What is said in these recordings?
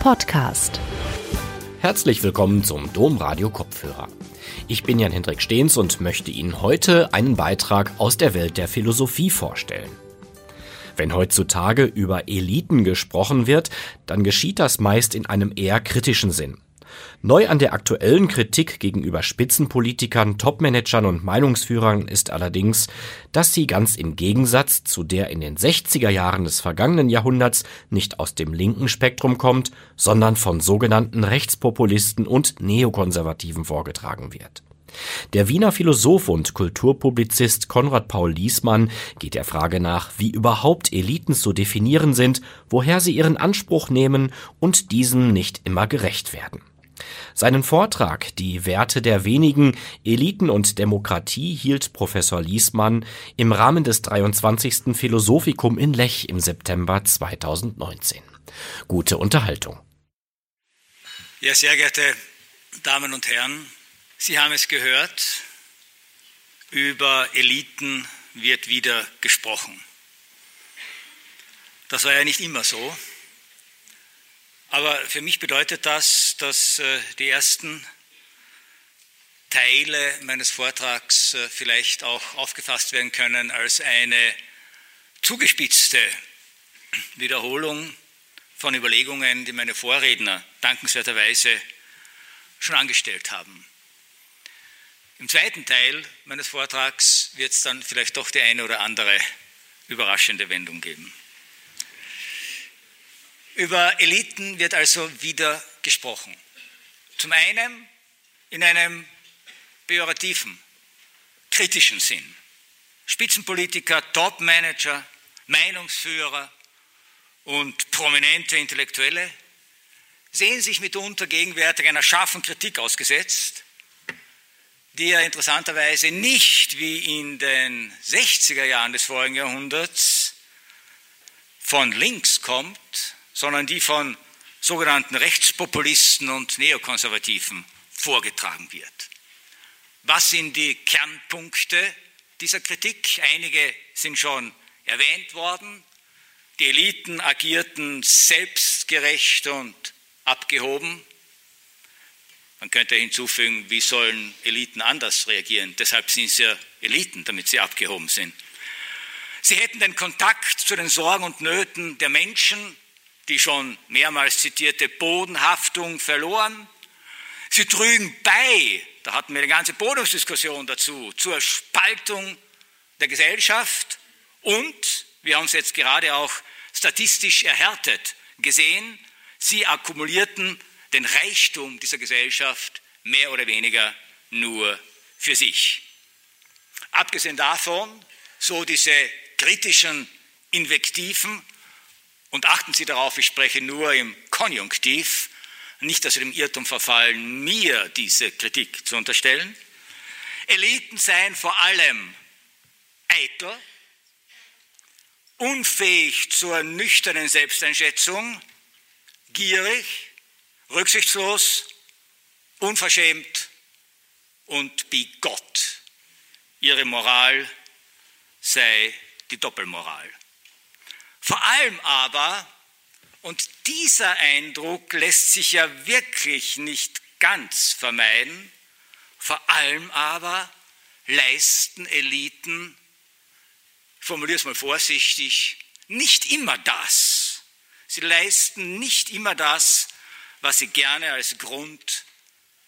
Podcast. Herzlich willkommen zum Domradio Kopfhörer. Ich bin Jan-Hendrik Stehns und möchte Ihnen heute einen Beitrag aus der Welt der Philosophie vorstellen. Wenn heutzutage über Eliten gesprochen wird, dann geschieht das meist in einem eher kritischen Sinn. Neu an der aktuellen Kritik gegenüber Spitzenpolitikern, Topmanagern und Meinungsführern ist allerdings, dass sie ganz im Gegensatz zu der in den 60er Jahren des vergangenen Jahrhunderts nicht aus dem linken Spektrum kommt, sondern von sogenannten Rechtspopulisten und Neokonservativen vorgetragen wird. Der Wiener Philosoph und Kulturpublizist Konrad Paul Liesmann geht der Frage nach, wie überhaupt Eliten zu definieren sind, woher sie ihren Anspruch nehmen und diesen nicht immer gerecht werden. Seinen Vortrag Die Werte der wenigen, Eliten und Demokratie hielt Professor Liesmann im Rahmen des 23. Philosophikum in Lech im September 2019. Gute Unterhaltung. Ja, sehr geehrte Damen und Herren, Sie haben es gehört, über Eliten wird wieder gesprochen. Das war ja nicht immer so. Aber für mich bedeutet das, dass äh, die ersten Teile meines Vortrags äh, vielleicht auch aufgefasst werden können als eine zugespitzte Wiederholung von Überlegungen, die meine Vorredner dankenswerterweise schon angestellt haben. Im zweiten Teil meines Vortrags wird es dann vielleicht doch die eine oder andere überraschende Wendung geben. Über Eliten wird also wieder gesprochen. Zum einen in einem pejorativen, kritischen Sinn. Spitzenpolitiker, Topmanager, Meinungsführer und prominente Intellektuelle sehen sich mitunter gegenwärtig einer scharfen Kritik ausgesetzt, die ja interessanterweise nicht wie in den 60er Jahren des vorigen Jahrhunderts von links kommt, sondern die von sogenannten Rechtspopulisten und Neokonservativen vorgetragen wird. Was sind die Kernpunkte dieser Kritik? Einige sind schon erwähnt worden. Die Eliten agierten selbstgerecht und abgehoben. Man könnte hinzufügen, wie sollen Eliten anders reagieren? Deshalb sind sie ja Eliten, damit sie abgehoben sind. Sie hätten den Kontakt zu den Sorgen und Nöten der Menschen die schon mehrmals zitierte Bodenhaftung verloren. Sie trügen bei, da hatten wir eine ganze Bodungsdiskussion dazu, zur Spaltung der Gesellschaft und, wir haben es jetzt gerade auch statistisch erhärtet gesehen, sie akkumulierten den Reichtum dieser Gesellschaft mehr oder weniger nur für sich. Abgesehen davon, so diese kritischen Invektiven, und achten Sie darauf, ich spreche nur im Konjunktiv, nicht, dass Sie dem Irrtum verfallen, mir diese Kritik zu unterstellen. Eliten seien vor allem eitel, unfähig zur nüchternen Selbsteinschätzung, gierig, rücksichtslos, unverschämt und bigott. Ihre Moral sei die Doppelmoral. Vor allem aber, und dieser Eindruck lässt sich ja wirklich nicht ganz vermeiden, vor allem aber leisten Eliten, ich formuliere es mal vorsichtig, nicht immer das. Sie leisten nicht immer das, was sie gerne als Grund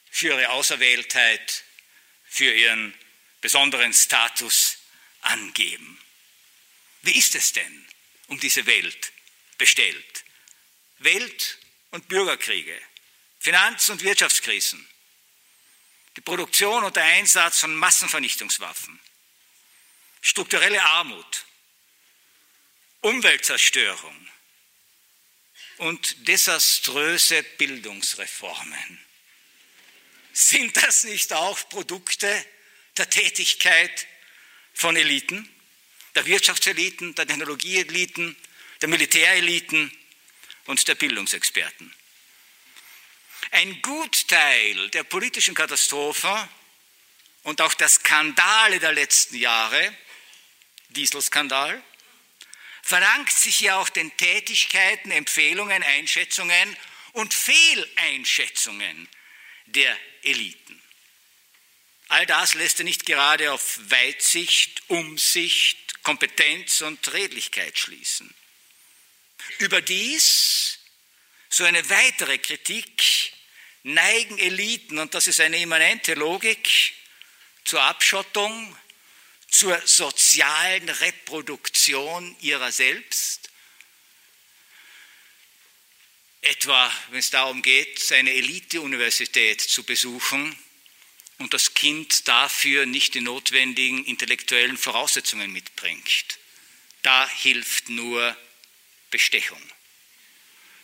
für ihre Auserwähltheit, für ihren besonderen Status angeben. Wie ist es denn? Um diese Welt bestellt. Welt- und Bürgerkriege, Finanz- und Wirtschaftskrisen, die Produktion und der Einsatz von Massenvernichtungswaffen, strukturelle Armut, Umweltzerstörung und desaströse Bildungsreformen. Sind das nicht auch Produkte der Tätigkeit von Eliten? Der Wirtschaftseliten, der Technologieeliten, der Militäreliten und der Bildungsexperten. Ein Gutteil der politischen Katastrophen und auch der Skandale der letzten Jahre, Dieselskandal, verdankt sich ja auch den Tätigkeiten, Empfehlungen, Einschätzungen und Fehleinschätzungen der Eliten. All das lässt er nicht gerade auf Weitsicht, Umsicht, Kompetenz und Redlichkeit schließen. Überdies, so eine weitere Kritik, neigen Eliten, und das ist eine immanente Logik, zur Abschottung, zur sozialen Reproduktion ihrer selbst. Etwa, wenn es darum geht, eine Elite-Universität zu besuchen und das Kind dafür nicht die notwendigen intellektuellen Voraussetzungen mitbringt. Da hilft nur Bestechung.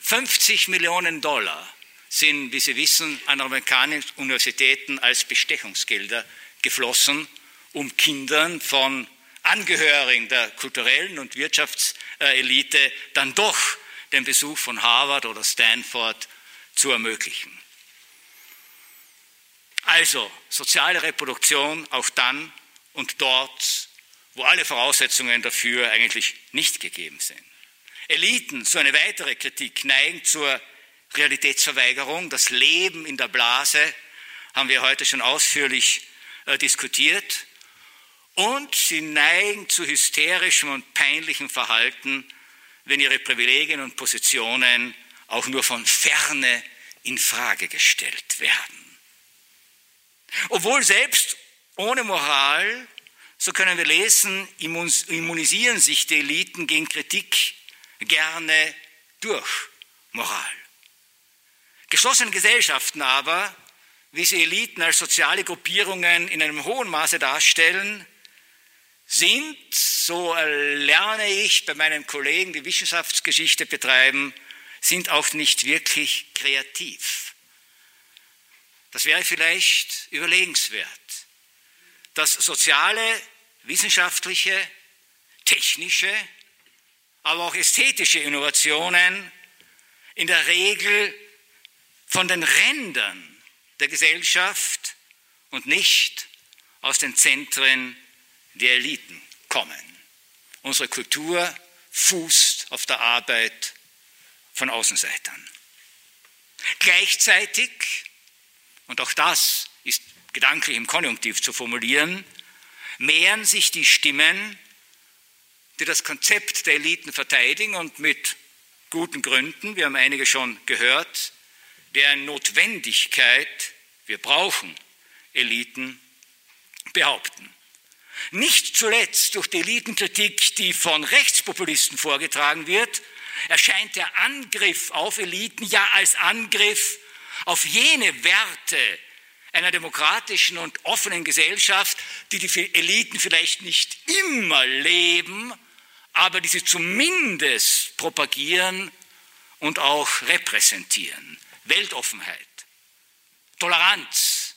50 Millionen Dollar sind, wie Sie wissen, an amerikanischen Universitäten als Bestechungsgelder geflossen, um Kindern von Angehörigen der kulturellen und Wirtschaftselite dann doch den Besuch von Harvard oder Stanford zu ermöglichen. Also soziale Reproduktion auch dann und dort, wo alle Voraussetzungen dafür eigentlich nicht gegeben sind. Eliten, so eine weitere Kritik, neigen zur Realitätsverweigerung. Das Leben in der Blase haben wir heute schon ausführlich äh, diskutiert. Und sie neigen zu hysterischem und peinlichem Verhalten, wenn ihre Privilegien und Positionen auch nur von ferne in Frage gestellt werden. Obwohl selbst ohne Moral, so können wir lesen, immunisieren sich die Eliten gegen Kritik gerne durch Moral. Geschlossene Gesellschaften aber, wie sie Eliten als soziale Gruppierungen in einem hohen Maße darstellen, sind, so lerne ich bei meinen Kollegen, die Wissenschaftsgeschichte betreiben, sind auch nicht wirklich kreativ. Das wäre vielleicht überlegenswert, dass soziale, wissenschaftliche, technische, aber auch ästhetische Innovationen in der Regel von den Rändern der Gesellschaft und nicht aus den Zentren der Eliten kommen. Unsere Kultur fußt auf der Arbeit von Außenseitern. Gleichzeitig, und auch das ist gedanklich im Konjunktiv zu formulieren, mehren sich die Stimmen, die das Konzept der Eliten verteidigen und mit guten Gründen, wir haben einige schon gehört, deren Notwendigkeit wir brauchen Eliten behaupten. Nicht zuletzt durch die Elitenkritik, die von Rechtspopulisten vorgetragen wird, erscheint der Angriff auf Eliten ja als Angriff auf jene Werte einer demokratischen und offenen Gesellschaft, die die Eliten vielleicht nicht immer leben, aber die sie zumindest propagieren und auch repräsentieren. Weltoffenheit, Toleranz,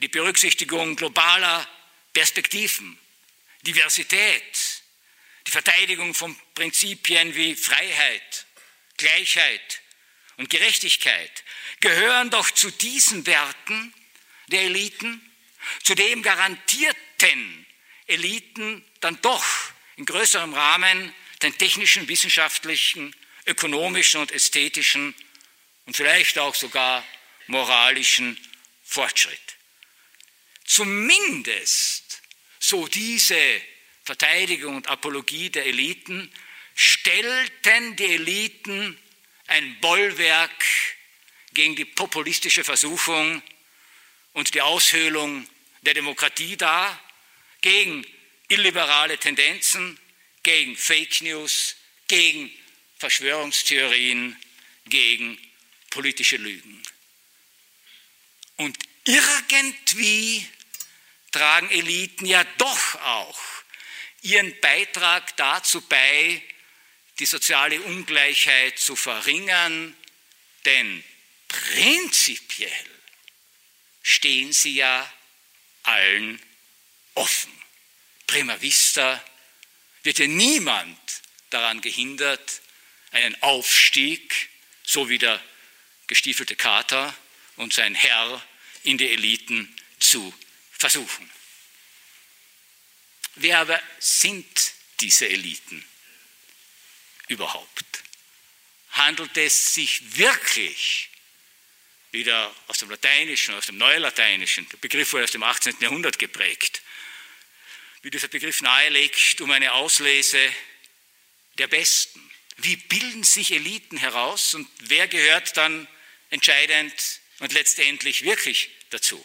die Berücksichtigung globaler Perspektiven, Diversität, die Verteidigung von Prinzipien wie Freiheit, Gleichheit und Gerechtigkeit gehören doch zu diesen Werten der Eliten, zu dem garantierten Eliten dann doch in größerem Rahmen den technischen, wissenschaftlichen, ökonomischen und ästhetischen und vielleicht auch sogar moralischen Fortschritt. Zumindest, so diese Verteidigung und Apologie der Eliten, stellten die Eliten ein Bollwerk gegen die populistische Versuchung und die Aushöhlung der Demokratie dar, gegen illiberale Tendenzen, gegen Fake News, gegen Verschwörungstheorien, gegen politische Lügen. Und irgendwie tragen Eliten ja doch auch ihren Beitrag dazu bei, die soziale Ungleichheit zu verringern, denn prinzipiell stehen sie ja allen offen. Prima vista wird ja niemand daran gehindert, einen Aufstieg, so wie der gestiefelte Kater und sein Herr in die Eliten zu versuchen. Wer aber sind diese Eliten überhaupt? handelt es sich wirklich wieder aus dem Lateinischen, aus dem Neulateinischen, der Begriff wurde aus dem 18. Jahrhundert geprägt, wie dieser Begriff nahelegt, um eine Auslese der Besten. Wie bilden sich Eliten heraus und wer gehört dann entscheidend und letztendlich wirklich dazu?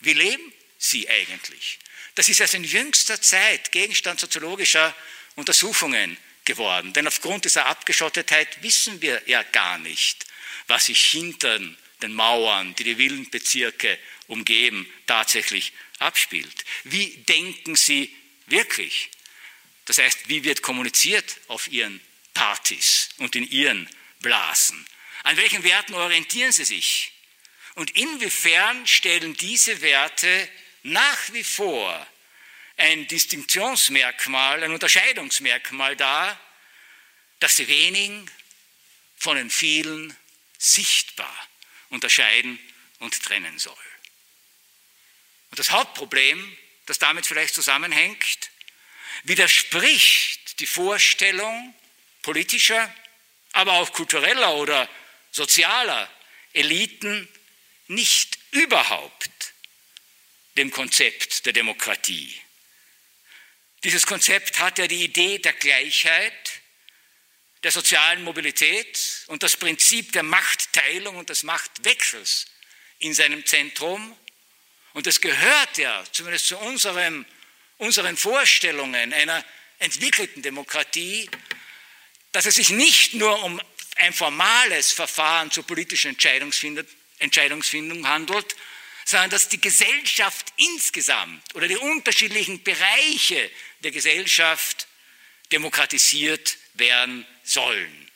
Wie leben sie eigentlich? Das ist erst in jüngster Zeit Gegenstand soziologischer Untersuchungen geworden. Denn aufgrund dieser Abgeschottetheit wissen wir ja gar nicht, was sich hinter den Mauern, die die Villenbezirke umgeben, tatsächlich abspielt. Wie denken Sie wirklich? Das heißt, wie wird kommuniziert auf Ihren Partys und in Ihren Blasen? An welchen Werten orientieren Sie sich? Und inwiefern stellen diese Werte nach wie vor ein Distinktionsmerkmal, ein Unterscheidungsmerkmal dar, das die wenigen von den vielen sichtbar unterscheiden und trennen soll. Und das Hauptproblem, das damit vielleicht zusammenhängt, widerspricht die Vorstellung politischer, aber auch kultureller oder sozialer Eliten nicht überhaupt dem Konzept der Demokratie. Dieses Konzept hat ja die Idee der Gleichheit, der sozialen Mobilität und das Prinzip der Machtteilung und des Machtwechsels in seinem Zentrum. Und es gehört ja zumindest zu unserem, unseren Vorstellungen einer entwickelten Demokratie, dass es sich nicht nur um ein formales Verfahren zur politischen Entscheidungsfindung, Entscheidungsfindung handelt, sondern dass die Gesellschaft insgesamt oder die unterschiedlichen Bereiche der Gesellschaft demokratisiert werden sollen.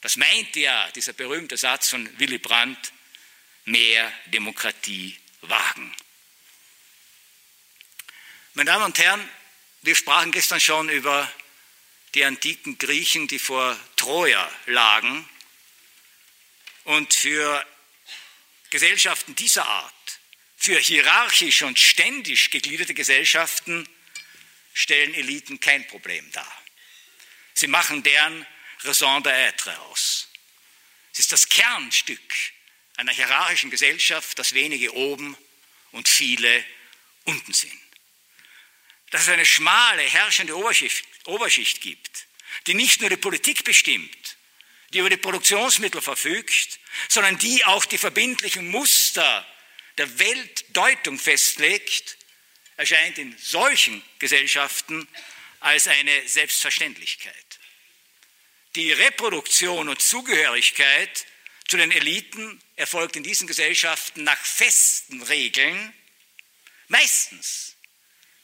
Das meint ja dieser berühmte Satz von Willy Brandt, mehr Demokratie wagen. Meine Damen und Herren, wir sprachen gestern schon über die antiken Griechen, die vor Troja lagen. Und für Gesellschaften dieser Art, für hierarchisch und ständisch gegliederte Gesellschaften, stellen Eliten kein Problem dar. Sie machen deren Raison d'être aus. Es ist das Kernstück einer hierarchischen Gesellschaft, dass wenige oben und viele unten sind. Dass es eine schmale, herrschende Oberschicht, Oberschicht gibt, die nicht nur die Politik bestimmt, die über die Produktionsmittel verfügt, sondern die auch die verbindlichen Muster der Weltdeutung festlegt, erscheint in solchen Gesellschaften als eine Selbstverständlichkeit die Reproduktion und Zugehörigkeit zu den Eliten erfolgt in diesen Gesellschaften nach festen Regeln. Meistens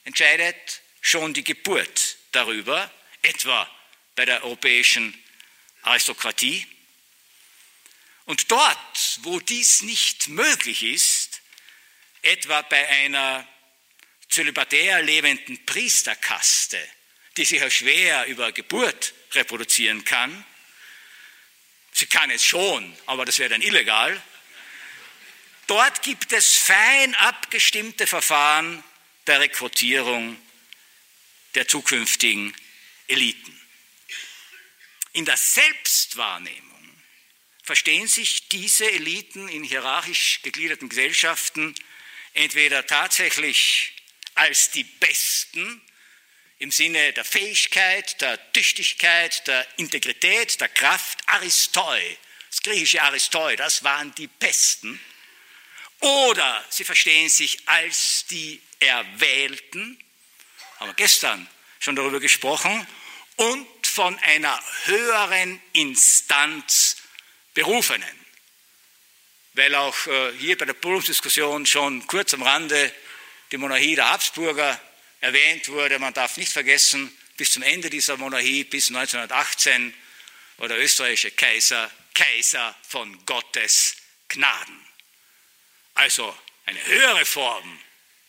entscheidet schon die Geburt darüber, etwa bei der europäischen Aristokratie. Und dort, wo dies nicht möglich ist, etwa bei einer zölibatär lebenden Priesterkaste, die sich ja schwer über Geburt reproduzieren kann. Sie kann es schon, aber das wäre dann illegal. Dort gibt es fein abgestimmte Verfahren der Rekrutierung der zukünftigen Eliten. In der Selbstwahrnehmung verstehen sich diese Eliten in hierarchisch gegliederten Gesellschaften entweder tatsächlich als die Besten im Sinne der Fähigkeit, der Tüchtigkeit, der Integrität, der Kraft, Aristoi, das griechische Aristoi, das waren die Besten. Oder sie verstehen sich als die Erwählten, haben wir gestern schon darüber gesprochen, und von einer höheren Instanz Berufenen. Weil auch äh, hier bei der Podiumsdiskussion schon kurz am Rande die Monarchie der Habsburger erwähnt wurde. Man darf nicht vergessen, bis zum Ende dieser Monarchie, bis 1918, war der österreichische Kaiser Kaiser von Gottes Gnaden. Also eine höhere Form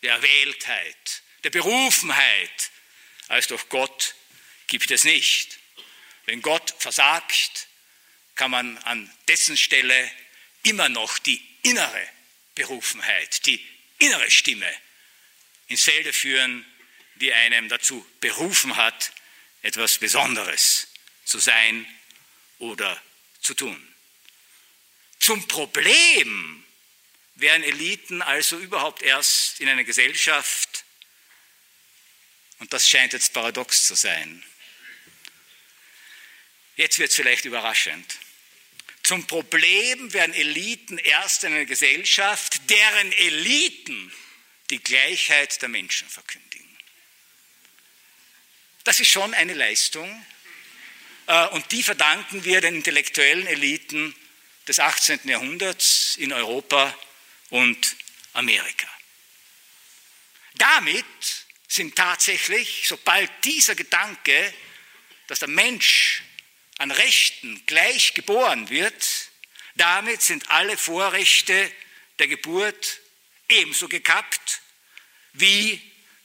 der Erwähltheit, der Berufenheit als durch Gott gibt es nicht. Wenn Gott versagt, kann man an dessen Stelle immer noch die innere Berufenheit, die innere Stimme ins Felde führen, die einem dazu berufen hat, etwas Besonderes zu sein oder zu tun. Zum Problem werden Eliten also überhaupt erst in einer Gesellschaft, und das scheint jetzt paradox zu sein, jetzt wird es vielleicht überraschend, zum Problem werden Eliten erst in einer Gesellschaft, deren Eliten die Gleichheit der Menschen verkündigen. Das ist schon eine Leistung äh, und die verdanken wir den intellektuellen Eliten des 18. Jahrhunderts in Europa und Amerika. Damit sind tatsächlich, sobald dieser Gedanke, dass der Mensch an Rechten gleich geboren wird, damit sind alle Vorrechte der Geburt ebenso gekappt wie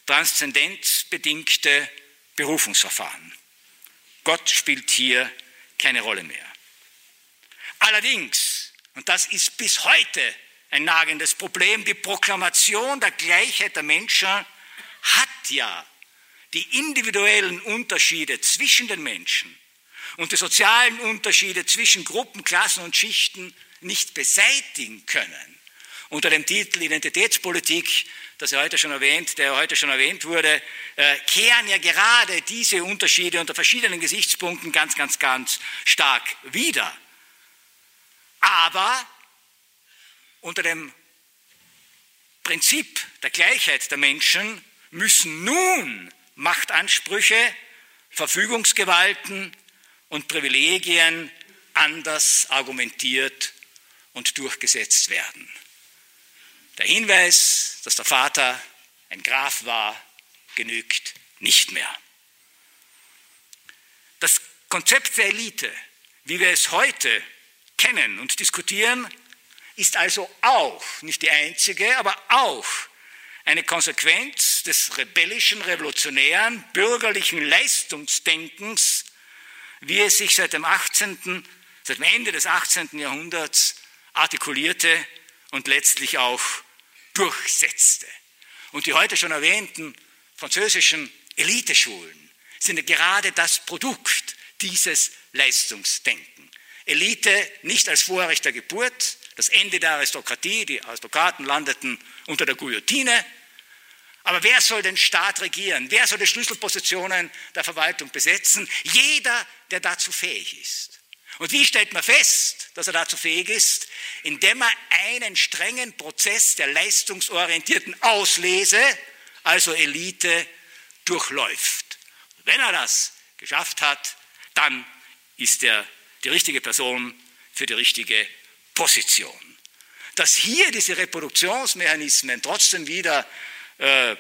transzendenzbedingte Berufungsverfahren. Gott spielt hier keine Rolle mehr. Allerdings, und das ist bis heute ein nagendes Problem, die Proklamation der Gleichheit der Menschen hat ja die individuellen Unterschiede zwischen den Menschen und die sozialen Unterschiede zwischen Gruppen, Klassen und Schichten nicht beseitigen können. Unter dem Titel Identitätspolitik, das er heute schon erwähnt, der heute schon erwähnt wurde, äh, kehren ja gerade diese Unterschiede unter verschiedenen Gesichtspunkten ganz, ganz, ganz stark wieder. Aber unter dem Prinzip der Gleichheit der Menschen müssen nun Machtansprüche, Verfügungsgewalten und Privilegien anders argumentiert und durchgesetzt werden. Der Hinweis, dass der Vater ein Graf war, genügt nicht mehr. Das Konzept der Elite, wie wir es heute kennen und diskutieren, ist also auch nicht die einzige, aber auch eine Konsequenz des rebellischen, revolutionären, bürgerlichen Leistungsdenkens, wie es sich seit dem 18., seit dem Ende des 18. Jahrhunderts artikulierte und letztlich auch durchsetzte. Und die heute schon erwähnten französischen Eliteschulen sind gerade das Produkt dieses Leistungsdenken. Elite nicht als Vorrecht der Geburt, das Ende der Aristokratie, die Aristokraten landeten unter der Guillotine. Aber wer soll den Staat regieren? Wer soll die Schlüsselpositionen der Verwaltung besetzen? Jeder, der dazu fähig ist. Und wie stellt man fest, dass er dazu fähig ist? Indem er einen strengen Prozess der leistungsorientierten Auslese, also Elite, durchläuft. Wenn er das geschafft hat, dann ist er die richtige Person für die richtige Position. Dass hier diese Reproduktionsmechanismen trotzdem wieder äh,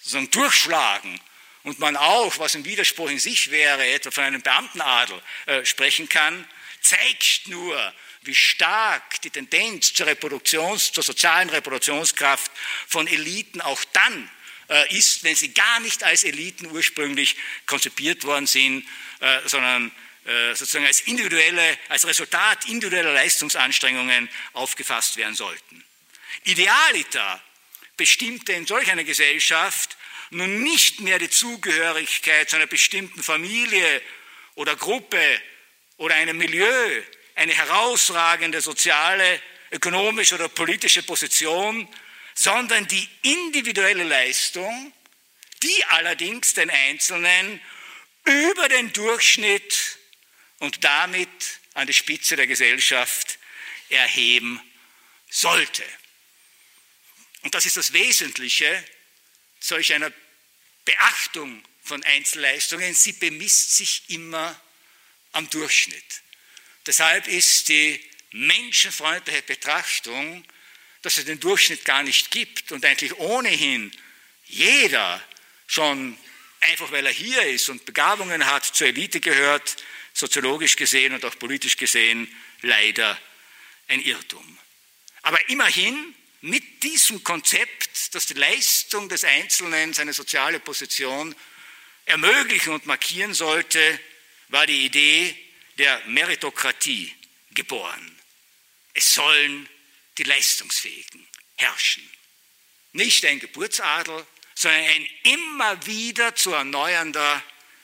so durchschlagen und man auch, was ein Widerspruch in sich wäre, etwa von einem Beamtenadel äh, sprechen kann, zeigt nur, wie stark die Tendenz zur Reproduktions-, zur sozialen Reproduktionskraft von Eliten auch dann äh, ist, wenn sie gar nicht als Eliten ursprünglich konzipiert worden sind, äh, sondern äh, sozusagen als individuelle, als Resultat individueller Leistungsanstrengungen aufgefasst werden sollten. Idealiter bestimmte in solch einer Gesellschaft nun nicht mehr die Zugehörigkeit zu einer bestimmten Familie oder Gruppe oder einem Milieu, eine herausragende soziale, ökonomische oder politische Position, sondern die individuelle Leistung, die allerdings den Einzelnen über den Durchschnitt und damit an die Spitze der Gesellschaft erheben sollte. Und das ist das Wesentliche solch einer Beachtung von Einzelleistungen. Sie bemisst sich immer am Durchschnitt. Deshalb ist die menschenfreundliche Betrachtung, dass es den Durchschnitt gar nicht gibt und eigentlich ohnehin jeder schon einfach weil er hier ist und Begabungen hat, zur Elite gehört, soziologisch gesehen und auch politisch gesehen leider ein Irrtum. Aber immerhin mit diesem Konzept, das die Leistung des Einzelnen, seine soziale Position ermöglichen und markieren sollte, war die Idee der Meritokratie geboren. Es sollen die Leistungsfähigen herrschen. Nicht ein Geburtsadel, sondern ein immer wieder zu erneuernder,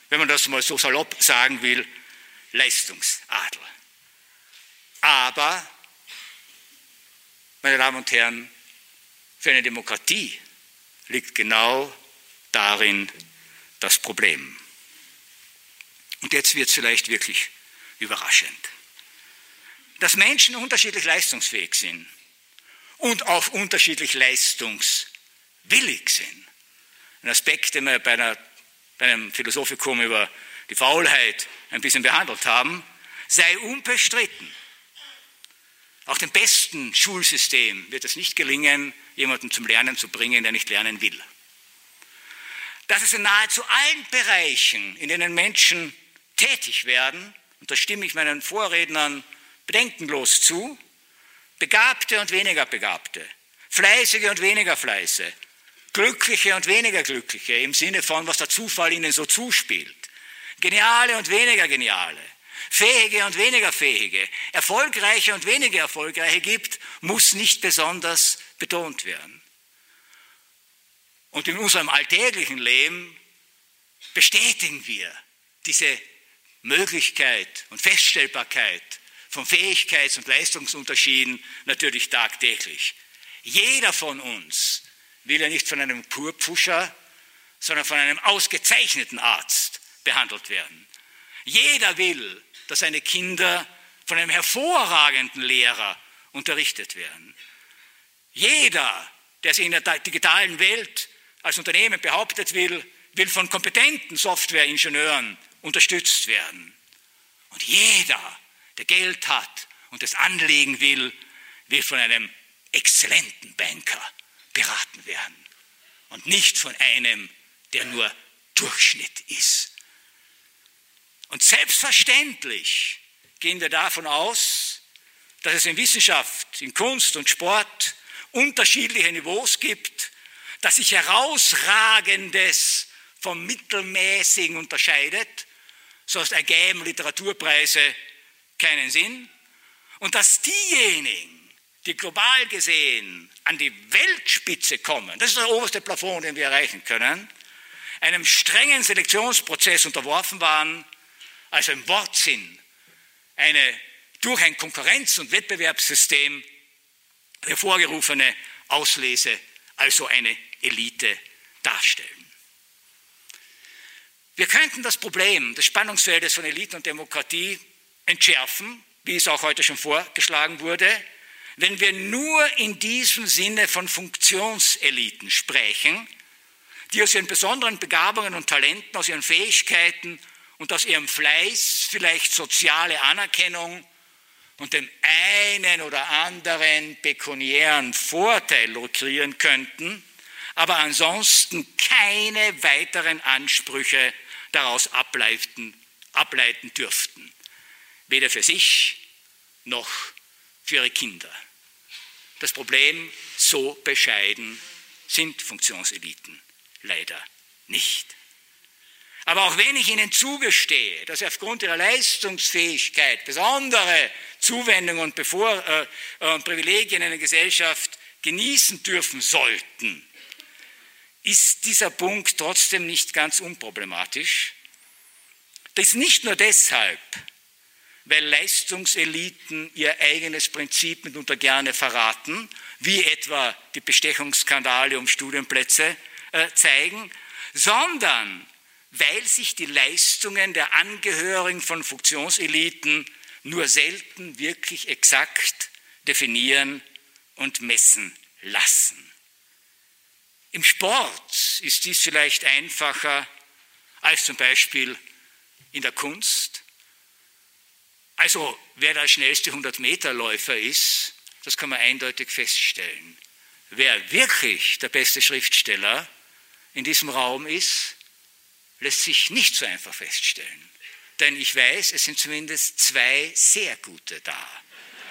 wenn man das mal so salopp sagen will, Leistungsadel. Aber, meine Damen und Herren, für eine Demokratie liegt genau darin das Problem. Und jetzt wird es vielleicht wirklich überraschend. Dass Menschen unterschiedlich leistungsfähig sind und auch unterschiedlich leistungswillig sind. Ein Aspekt, den wir bei, einer, bei einem Philosophikum über die Faulheit ein bisschen behandelt haben, sei unbestritten. Auch dem besten Schulsystem wird es nicht gelingen, jemanden zum Lernen zu bringen, der nicht lernen will. Dass es in nahezu allen Bereichen, in denen Menschen tätig werden, und da stimme ich meinen Vorrednern bedenkenlos zu, Begabte und weniger Begabte, Fleißige und weniger Fleiße, Glückliche und weniger Glückliche im Sinne von, was der Zufall ihnen so zuspielt, Geniale und weniger Geniale, Fähige und weniger Fähige, Erfolgreiche und weniger Erfolgreiche gibt, muss nicht besonders betont werden. Und in unserem alltäglichen Leben bestätigen wir diese Möglichkeit und Feststellbarkeit von Fähigkeits- und Leistungsunterschieden natürlich tagtäglich. Jeder von uns will ja nicht von einem Purpfuscher, sondern von einem ausgezeichneten Arzt behandelt werden. Jeder will, dass seine Kinder von einem hervorragenden Lehrer unterrichtet werden. Jeder, der sich in der digitalen Welt als Unternehmen behauptet will, will von kompetenten Softwareingenieuren unterstützt werden. Und jeder, der Geld hat und das anlegen will, will von einem exzellenten Banker beraten werden und nicht von einem, der nur Durchschnitt ist. Und selbstverständlich gehen wir davon aus, dass es in Wissenschaft, in Kunst und Sport unterschiedliche Niveaus gibt, dass sich herausragendes vom Mittelmäßigen unterscheidet, sonst ergeben Literaturpreise keinen Sinn, und dass diejenigen, die global gesehen an die Weltspitze kommen, das ist der oberste Plafond, den wir erreichen können, einem strengen Selektionsprozess unterworfen waren, also im Wortsinn eine durch ein Konkurrenz- und Wettbewerbssystem hervorgerufene Auslese, also eine Elite darstellen. Wir könnten das Problem des Spannungsfeldes von Elite und Demokratie entschärfen, wie es auch heute schon vorgeschlagen wurde, wenn wir nur in diesem Sinne von Funktionseliten sprechen, die aus ihren besonderen Begabungen und Talenten, aus ihren Fähigkeiten und aus ihrem Fleiß vielleicht soziale Anerkennung und dem einen oder anderen pekuniären Vorteil lukrieren könnten, aber ansonsten keine weiteren Ansprüche daraus ableiten, ableiten dürften, weder für sich noch für ihre Kinder. Das Problem, so bescheiden sind Funktionseliten leider nicht. Aber auch wenn ich ihnen zugestehe, dass sie aufgrund ihrer Leistungsfähigkeit besondere Zuwendungen und, Bevor, äh, und Privilegien in der Gesellschaft genießen dürfen sollten, ist dieser Punkt trotzdem nicht ganz unproblematisch. Das nicht nur deshalb, weil Leistungseliten ihr eigenes Prinzip mitunter gerne verraten, wie etwa die Bestechungsskandale um Studienplätze äh, zeigen, sondern weil sich die Leistungen der Angehörigen von Funktionseliten nur selten wirklich exakt definieren und messen lassen. Im Sport ist dies vielleicht einfacher als zum Beispiel in der Kunst. Also wer der schnellste 100-Meter-Läufer ist, das kann man eindeutig feststellen. Wer wirklich der beste Schriftsteller in diesem Raum ist, lässt sich nicht so einfach feststellen. Denn ich weiß, es sind zumindest zwei sehr gute da.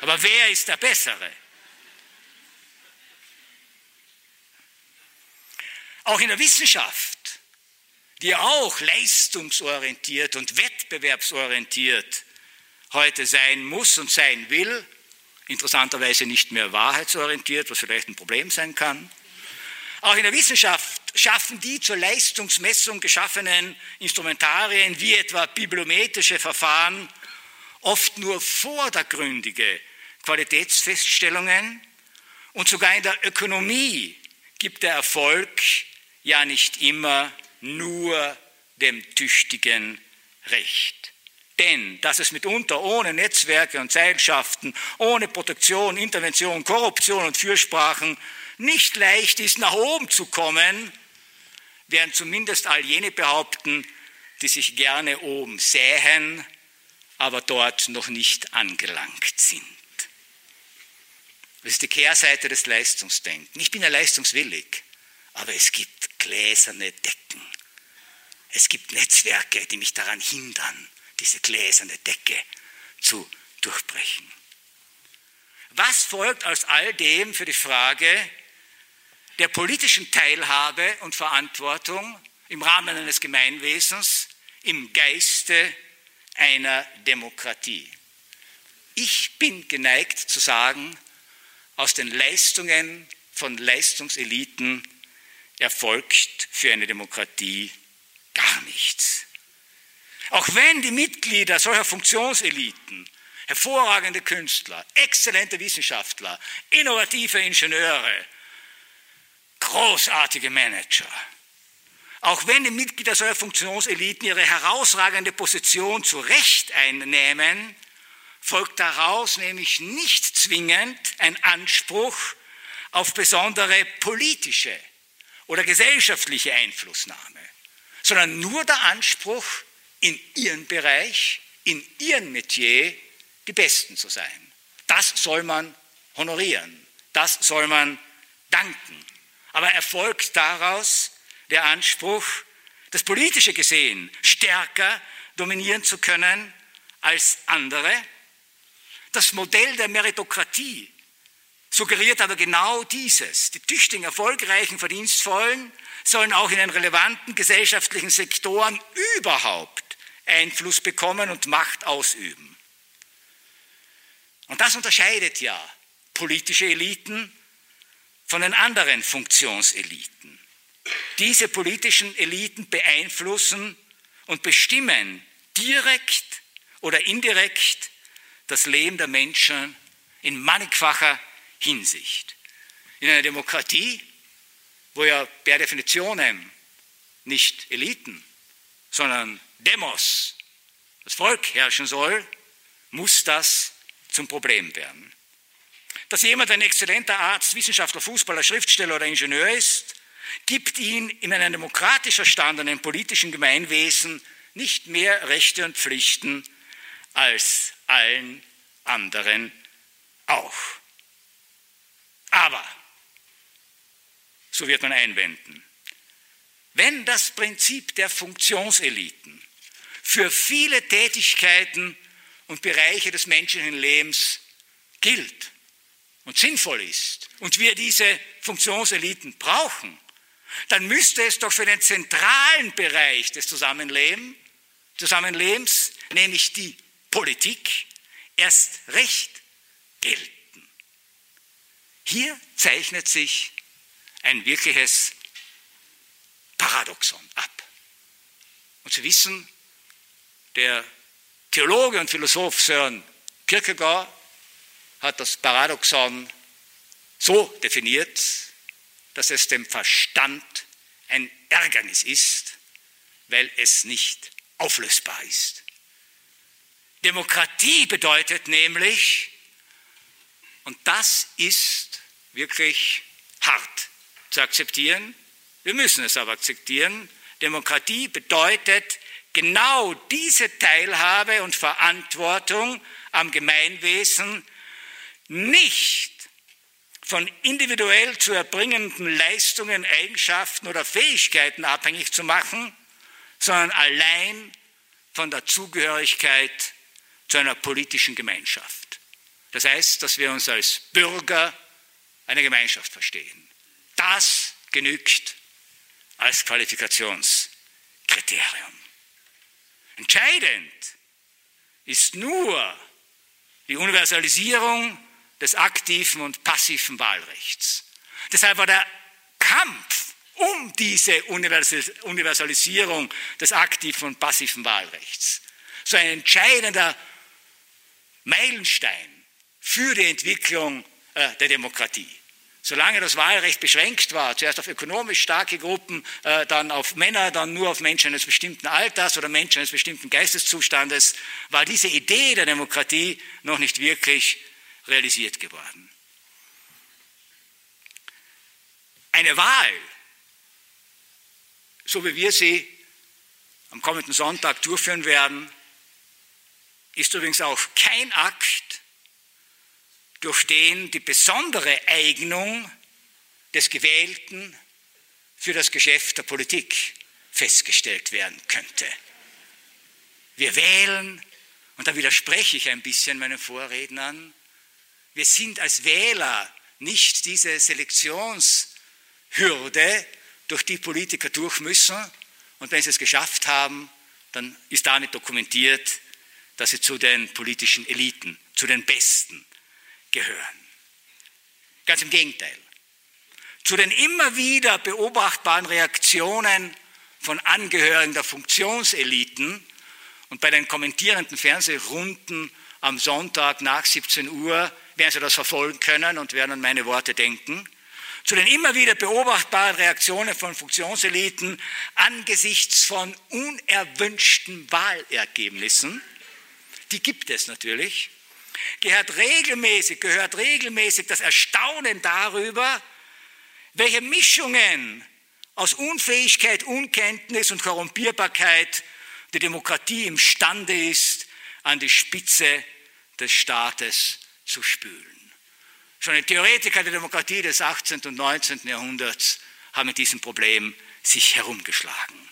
Aber wer ist der Bessere? Auch in der Wissenschaft, die auch leistungsorientiert und wettbewerbsorientiert heute sein muss und sein will, interessanterweise nicht mehr wahrheitsorientiert, was vielleicht ein Problem sein kann, auch in der Wissenschaft schaffen die zur Leistungsmessung geschaffenen Instrumentarien wie etwa bibliometrische Verfahren oft nur vordergründige Qualitätsfeststellungen. Und sogar in der Ökonomie gibt der Erfolg ja nicht immer nur dem Tüchtigen Recht. Denn dass es mitunter ohne Netzwerke und Seilschaften, ohne Protektion, Intervention, Korruption und Fürsprachen nicht leicht ist, nach oben zu kommen, während zumindest all jene behaupten, die sich gerne oben sähen, aber dort noch nicht angelangt sind. Das ist die Kehrseite des Leistungsdenkens. Ich bin ja leistungswillig, aber es gibt gläserne Decken. Es gibt Netzwerke, die mich daran hindern, diese gläserne Decke zu durchbrechen. Was folgt aus all dem für die Frage der politischen Teilhabe und Verantwortung im Rahmen eines Gemeinwesens im Geiste einer Demokratie? Ich bin geneigt zu sagen, aus den Leistungen von Leistungseliten erfolgt für eine Demokratie gar nichts. Auch wenn die Mitglieder solcher Funktionseliten, hervorragende Künstler, exzellente Wissenschaftler, innovative Ingenieure, großartige Manager, auch wenn die Mitglieder solcher Funktionseliten ihre herausragende Position zu Recht einnehmen, folgt daraus nämlich nicht zwingend ein Anspruch auf besondere politische oder gesellschaftliche Einflussnahme, sondern nur der Anspruch, in ihrem Bereich, in ihrem Metier die Besten zu sein. Das soll man honorieren, das soll man danken. Aber erfolgt daraus der Anspruch, das Politische gesehen stärker dominieren zu können als andere? Das Modell der Meritokratie suggeriert aber genau dieses. Die tüchtigen, erfolgreichen, verdienstvollen sollen auch in den relevanten gesellschaftlichen Sektoren überhaupt Einfluss bekommen und Macht ausüben. Und das unterscheidet ja politische Eliten von den anderen Funktionseliten. Diese politischen Eliten beeinflussen und bestimmen direkt oder indirekt das Leben der Menschen in mannigfacher Hinsicht. In einer Demokratie, wo ja per Definition nicht Eliten, sondern Demos, das Volk herrschen soll, muss das zum Problem werden. Dass jemand ein exzellenter Arzt, Wissenschaftler, Fußballer, Schriftsteller oder Ingenieur ist, gibt ihn in einem demokratisch verstandenen politischen Gemeinwesen nicht mehr Rechte und Pflichten als allen anderen auch. Aber, so wird man einwenden, wenn das Prinzip der Funktionseliten für viele Tätigkeiten und Bereiche des menschlichen Lebens gilt und sinnvoll ist und wir diese Funktionseliten brauchen, dann müsste es doch für den zentralen Bereich des Zusammenlebens, Zusammenlebens nämlich die Politik, erst recht gelten. Hier zeichnet sich ein wirkliches Paradoxon ab. Und Sie wissen, der Theologe und Philosoph Sören Kierkegaard hat das Paradoxon so definiert, dass es dem Verstand ein Ärgernis ist, weil es nicht auflösbar ist. Demokratie bedeutet nämlich, und das ist wirklich hart zu akzeptieren, wir müssen es aber akzeptieren, Demokratie bedeutet genau diese Teilhabe und Verantwortung am Gemeinwesen nicht von individuell zu erbringenden Leistungen, Eigenschaften oder Fähigkeiten abhängig zu machen, sondern allein von der Zugehörigkeit zu einer politischen Gemeinschaft. Das heißt, dass wir uns als Bürger einer Gemeinschaft verstehen. Das genügt als Qualifikationskriterium. Entscheidend ist nur die Universalisierung des aktiven und passiven Wahlrechts. Deshalb war der Kampf um diese Universalisierung des aktiven und passiven Wahlrechts so ein entscheidender Meilenstein für die Entwicklung äh, der Demokratie. Solange das Wahlrecht beschränkt war, zuerst auf ökonomisch starke Gruppen, äh, dann auf Männer, dann nur auf Menschen eines bestimmten Alters oder Menschen eines bestimmten Geisteszustandes, war diese Idee der Demokratie noch nicht wirklich realisiert geworden. Eine Wahl, so wie wir sie am kommenden Sonntag durchführen werden, ist übrigens auch kein Akt, durch den die besondere Eignung des Gewählten für das Geschäft der Politik festgestellt werden könnte. Wir wählen, und da widerspreche ich ein bisschen meinen Vorrednern, wir sind als Wähler nicht diese Selektionshürde, durch die Politiker durch müssen. Und wenn sie es geschafft haben, dann ist damit dokumentiert, dass sie zu den politischen Eliten, zu den Besten gehören. Ganz im Gegenteil. Zu den immer wieder beobachtbaren Reaktionen von Angehörigen der Funktionseliten und bei den kommentierenden Fernsehrunden am Sonntag nach 17 Uhr werden Sie das verfolgen können und werden an meine Worte denken. Zu den immer wieder beobachtbaren Reaktionen von Funktionseliten angesichts von unerwünschten Wahlergebnissen, die gibt es natürlich, gehört regelmäßig, gehört regelmäßig das Erstaunen darüber, welche Mischungen aus Unfähigkeit, Unkenntnis und Korrumpierbarkeit die Demokratie imstande ist, an die Spitze des Staates zu spülen. Schon die Theoretiker der Demokratie des 18. und 19. Jahrhunderts haben mit diesem Problem sich herumgeschlagen.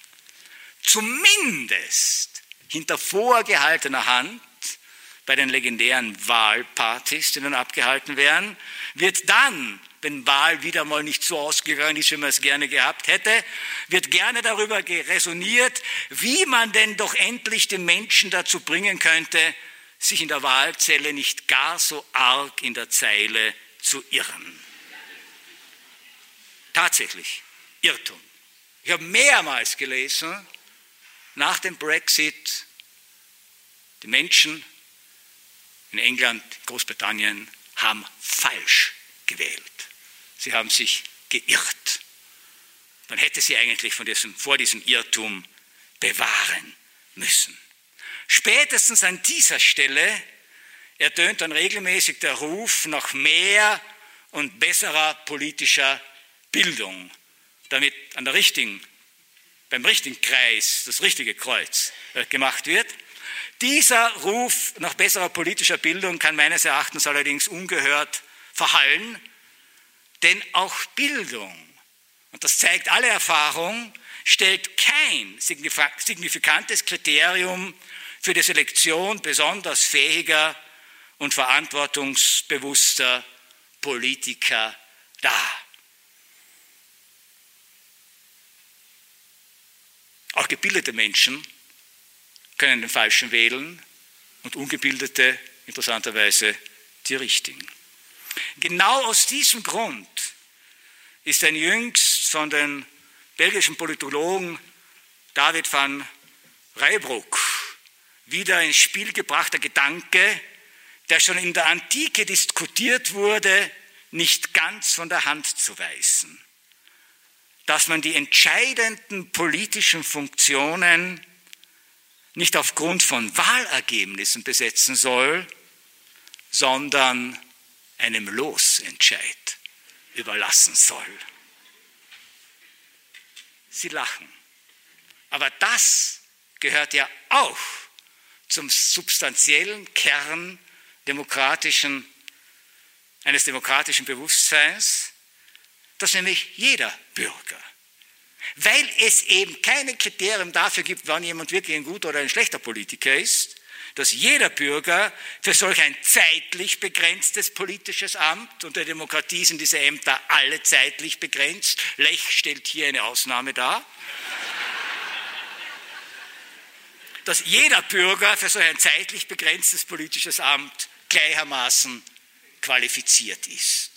Zumindest hinter vorgehaltener Hand bei den legendären Wahlpartys, die dann abgehalten werden, wird dann, wenn Wahl wieder mal nicht so ausgegangen ist, wie man es gerne gehabt hätte, wird gerne darüber resoniert, wie man denn doch endlich den Menschen dazu bringen könnte, sich in der Wahlzelle nicht gar so arg in der Zeile zu irren. Tatsächlich, Irrtum. Ich habe mehrmals gelesen, nach dem Brexit, die Menschen in England, Großbritannien haben falsch gewählt. Sie haben sich geirrt. Man hätte sie eigentlich von diesem, vor diesem Irrtum bewahren müssen. Spätestens an dieser Stelle ertönt dann regelmäßig der Ruf nach mehr und besserer politischer Bildung, damit an der richtigen, beim richtigen Kreis das richtige Kreuz äh, gemacht wird. Dieser Ruf nach besserer politischer Bildung kann meines Erachtens allerdings ungehört verhallen, denn auch Bildung, und das zeigt alle Erfahrung, stellt kein signifikantes Kriterium für die Selektion besonders fähiger und verantwortungsbewusster Politiker dar. Auch gebildete Menschen können den Falschen wählen und Ungebildete interessanterweise die Richtigen. Genau aus diesem Grund ist ein jüngst von den belgischen Politologen David van Reybruck wieder ins Spiel gebrachter Gedanke, der schon in der Antike diskutiert wurde, nicht ganz von der Hand zu weisen. Dass man die entscheidenden politischen Funktionen nicht aufgrund von Wahlergebnissen besetzen soll, sondern einem Losentscheid überlassen soll. Sie lachen. Aber das gehört ja auch zum substanziellen Kern demokratischen, eines demokratischen Bewusstseins, dass nämlich jeder Bürger weil es eben keine Kriterien dafür gibt, wann jemand wirklich ein guter oder ein schlechter Politiker ist, dass jeder Bürger für solch ein zeitlich begrenztes politisches Amt, und der Demokratie sind diese Ämter alle zeitlich begrenzt, Lech stellt hier eine Ausnahme dar, dass jeder Bürger für solch ein zeitlich begrenztes politisches Amt gleichermaßen qualifiziert ist.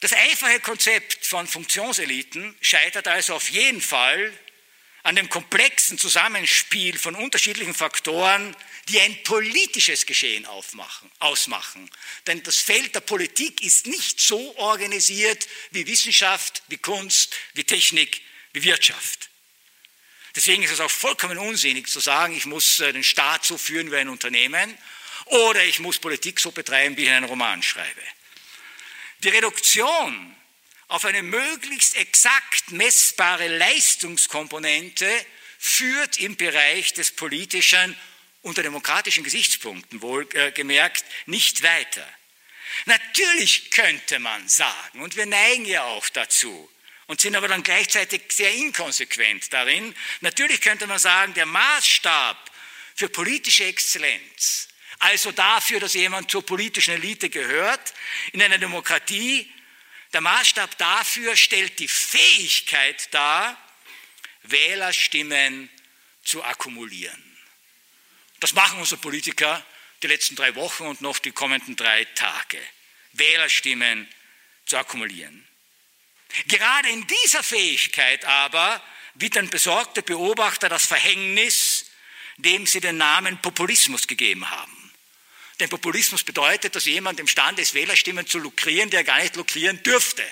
Das einfache Konzept von Funktionseliten scheitert also auf jeden Fall an dem komplexen Zusammenspiel von unterschiedlichen Faktoren, die ein politisches Geschehen aufmachen, ausmachen. Denn das Feld der Politik ist nicht so organisiert wie Wissenschaft, wie Kunst, wie Technik, wie Wirtschaft. Deswegen ist es auch vollkommen unsinnig zu sagen, ich muss äh, den Staat so führen wie ein Unternehmen oder ich muss Politik so betreiben, wie ich einen Roman schreibe. Die Reduktion auf eine möglichst exakt messbare Leistungskomponente führt im Bereich des politischen unter demokratischen Gesichtspunkten wohlgemerkt äh, nicht weiter. Natürlich könnte man sagen, und wir neigen ja auch dazu, und sind aber dann gleichzeitig sehr inkonsequent darin, natürlich könnte man sagen, der Maßstab für politische Exzellenz, also dafür, dass jemand zur politischen Elite gehört, in einer Demokratie, der Maßstab dafür stellt die Fähigkeit dar, Wählerstimmen zu akkumulieren. Das machen unsere Politiker die letzten drei Wochen und noch die kommenden drei Tage. Wählerstimmen zu akkumulieren. Gerade in dieser Fähigkeit aber wird ein besorgter Beobachter das Verhängnis, dem sie den Namen Populismus gegeben haben. Denn Populismus bedeutet, dass jemand imstande ist, Wählerstimmen zu lukrieren, der gar nicht lukrieren dürfte.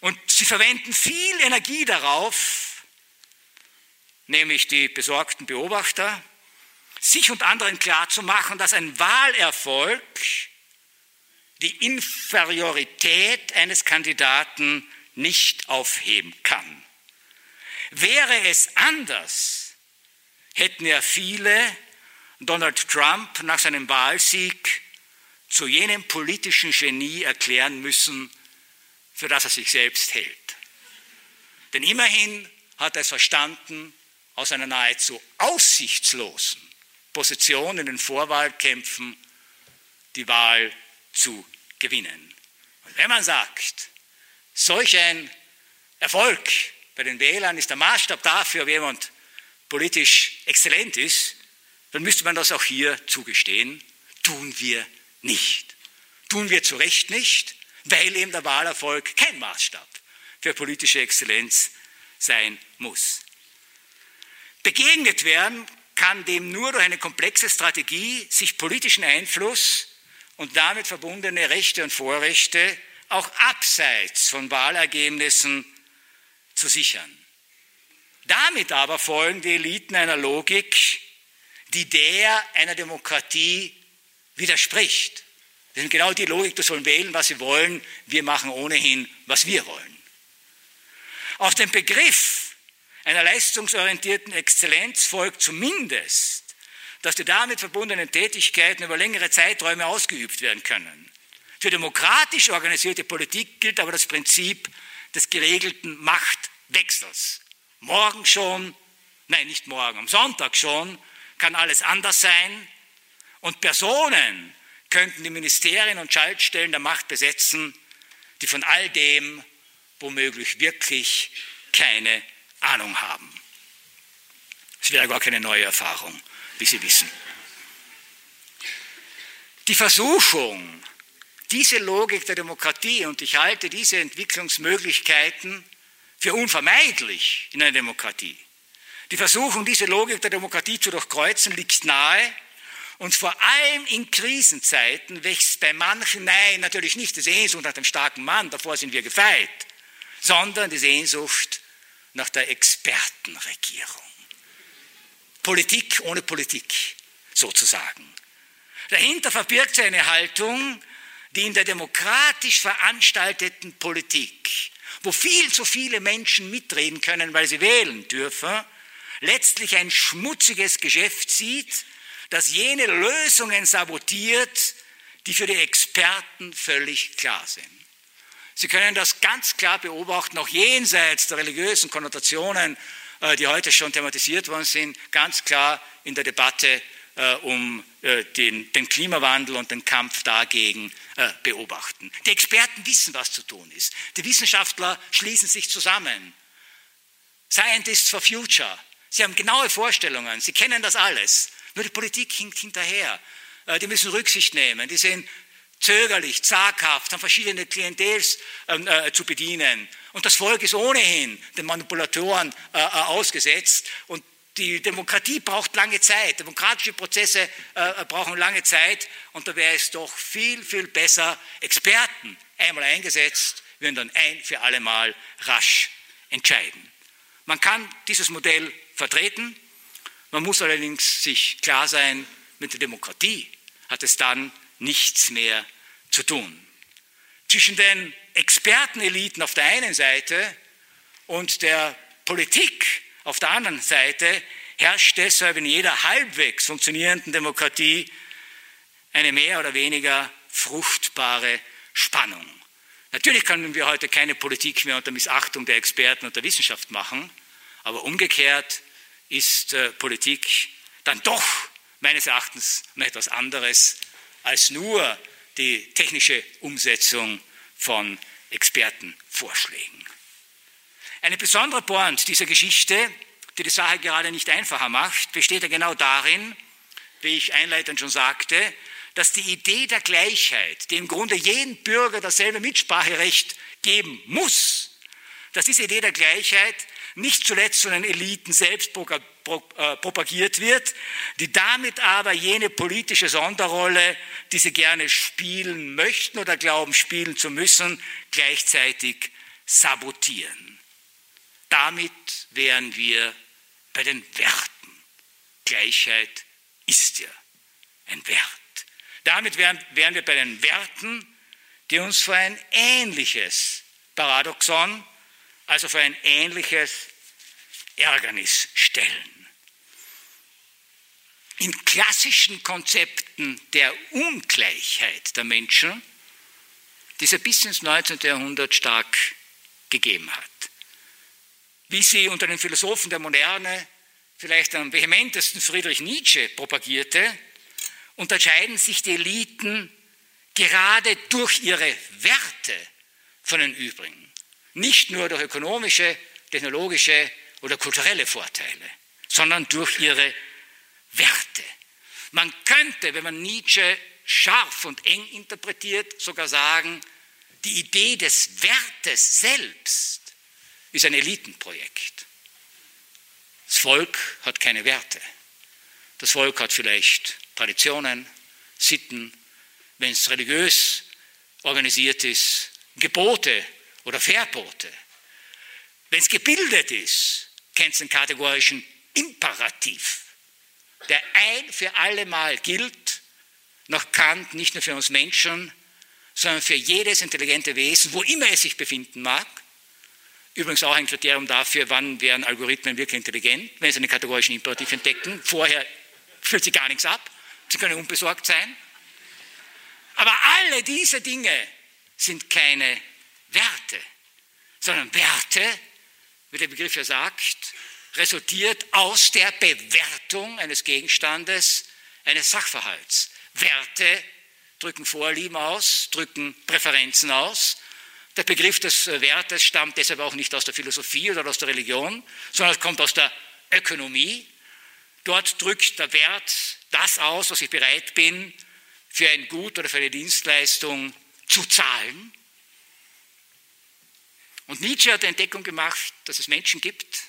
Und sie verwenden viel Energie darauf, nämlich die besorgten Beobachter, sich und anderen klarzumachen, dass ein Wahlerfolg die Inferiorität eines Kandidaten nicht aufheben kann. Wäre es anders, hätten ja viele Donald Trump nach seinem Wahlsieg zu jenem politischen Genie erklären müssen, für das er sich selbst hält. Denn immerhin hat er es verstanden, aus einer nahezu aussichtslosen Position in den Vorwahlkämpfen die Wahl zu gewinnen. Und wenn man sagt, solch ein Erfolg bei den Wählern ist der Maßstab dafür, ob jemand politisch exzellent ist, dann müsste man das auch hier zugestehen. Tun wir nicht. Tun wir zu Recht nicht, weil eben der Wahlerfolg kein Maßstab für politische Exzellenz sein muss. Begegnet werden kann dem nur durch eine komplexe Strategie, sich politischen Einfluss und damit verbundene Rechte und Vorrechte auch abseits von Wahlergebnissen zu sichern. Damit aber folgen die Eliten einer Logik, die der einer Demokratie widerspricht. Das ist genau die Logik, die sollen wählen, was sie wollen, wir machen ohnehin, was wir wollen. Auf den Begriff einer leistungsorientierten Exzellenz folgt zumindest, dass die damit verbundenen Tätigkeiten über längere Zeiträume ausgeübt werden können. Für demokratisch organisierte Politik gilt aber das Prinzip des geregelten Machtwechsels. Morgen schon, nein, nicht morgen, am Sonntag schon kann alles anders sein und Personen könnten die Ministerien und Schaltstellen der Macht besetzen, die von all dem womöglich wirklich keine Ahnung haben. Es wäre gar keine neue Erfahrung, wie Sie wissen. Die Versuchung, diese Logik der Demokratie, und ich halte diese Entwicklungsmöglichkeiten für unvermeidlich in einer Demokratie, die Versuchung, diese Logik der Demokratie zu durchkreuzen, liegt nahe. Und vor allem in Krisenzeiten wächst bei manchen, nein, natürlich nicht die Sehnsucht nach dem starken Mann, davor sind wir gefeit, sondern die Sehnsucht nach der Expertenregierung. Politik ohne Politik, sozusagen. Dahinter verbirgt sich eine Haltung, die in der demokratisch veranstalteten Politik, wo viel zu viele Menschen mitreden können, weil sie wählen dürfen, letztlich ein schmutziges Geschäft sieht, das jene Lösungen sabotiert, die für die Experten völlig klar sind. Sie können das ganz klar beobachten, auch jenseits der religiösen Konnotationen, äh, die heute schon thematisiert worden sind, ganz klar in der Debatte äh, um äh, den, den, Klimawandel und den Kampf dagegen beobachten. Die Experten wissen, was zu tun ist. Die Wissenschaftler schließen sich zusammen. Scientists for Future Sie haben genaue Vorstellungen, Sie kennen das alles. Nur die Politik hinkt hinterher. Äh, die müssen Rücksicht nehmen. Die sind zögerlich, zaghaft, haben verschiedene Klientels ähm, äh, zu bedienen. Und das Volk ist ohnehin den Manipulatoren äh, ausgesetzt. Und die Demokratie braucht lange Zeit. Demokratische Prozesse äh, brauchen lange Zeit. Und da wäre es doch viel, viel besser, Experten einmal eingesetzt, würden dann ein für alle Mal rasch entscheiden. Man kann dieses Modell vertreten. Man muss allerdings sich klar sein, mit der Demokratie hat es dann nichts mehr zu tun. Zwischen den Experteneliten auf der einen Seite und der Politik auf der anderen Seite herrscht deshalb in jeder halbwegs funktionierenden Demokratie eine mehr oder weniger fruchtbare Spannung. Natürlich können wir heute keine Politik mehr unter Missachtung der Experten und der Wissenschaft machen, aber umgekehrt ist äh, Politik dann doch meines Erachtens noch etwas anderes als nur die technische Umsetzung von Expertenvorschlägen. Eine besondere Point dieser Geschichte, die die Sache gerade nicht einfacher macht, besteht ja genau darin, wie ich einleitend schon sagte, dass die Idee der Gleichheit, die im Grunde jedem Bürger dasselbe Mitspracherecht geben muss, dass diese Idee der Gleichheit nicht zuletzt von den Eliten selbst äh, propagiert wird, die damit aber jene politische Sonderrolle, die sie gerne spielen möchten oder glauben spielen zu müssen, gleichzeitig sabotieren. Damit wären wir bei den Werten. Gleichheit ist ja ein Wert. Damit wären, wären wir bei den Werten, die uns vor ein ähnliches Paradoxon also für ein ähnliches Ärgernis stellen. In klassischen Konzepten der Ungleichheit der Menschen, die es bis ins 19. Jahrhundert stark gegeben hat. Wie sie unter den Philosophen der Moderne vielleicht am vehementesten Friedrich Nietzsche propagierte, unterscheiden sich die Eliten gerade durch ihre Werte von den übrigen. Nicht nur durch ökonomische, technologische oder kulturelle Vorteile, sondern durch ihre Werte. Man könnte, wenn man Nietzsche scharf und eng interpretiert, sogar sagen, die Idee des Wertes selbst ist ein Elitenprojekt. Das Volk hat keine Werte. Das Volk hat vielleicht Traditionen, Sitten, wenn es religiös organisiert ist, Gebote oder Verbote. Wenn es gebildet ist, kennt es den kategorischen Imperativ, der ein für alle Mal gilt, nach Kant nicht nur für uns Menschen, sondern für jedes intelligente Wesen, wo immer es sich befinden mag. Übrigens auch ein Kriterium dafür, wann wären Algorithmen wirklich intelligent, wenn sie einen kategorischen Imperativ entdecken. Vorher fühlt sie gar nichts ab, sie können unbesorgt sein. Aber alle diese Dinge sind keine Werte, sondern Werte, wie der Begriff ja sagt, resultiert aus der Bewertung eines Gegenstandes, eines Sachverhalts. Werte drücken Vorlieben aus, drücken Präferenzen aus. Der Begriff des Wertes stammt deshalb auch nicht aus der Philosophie oder aus der Religion, sondern es kommt aus der Ökonomie. Dort drückt der Wert das aus, was ich bereit bin, für ein Gut oder für eine Dienstleistung zu zahlen. Und Nietzsche hat die Entdeckung gemacht, dass es Menschen gibt,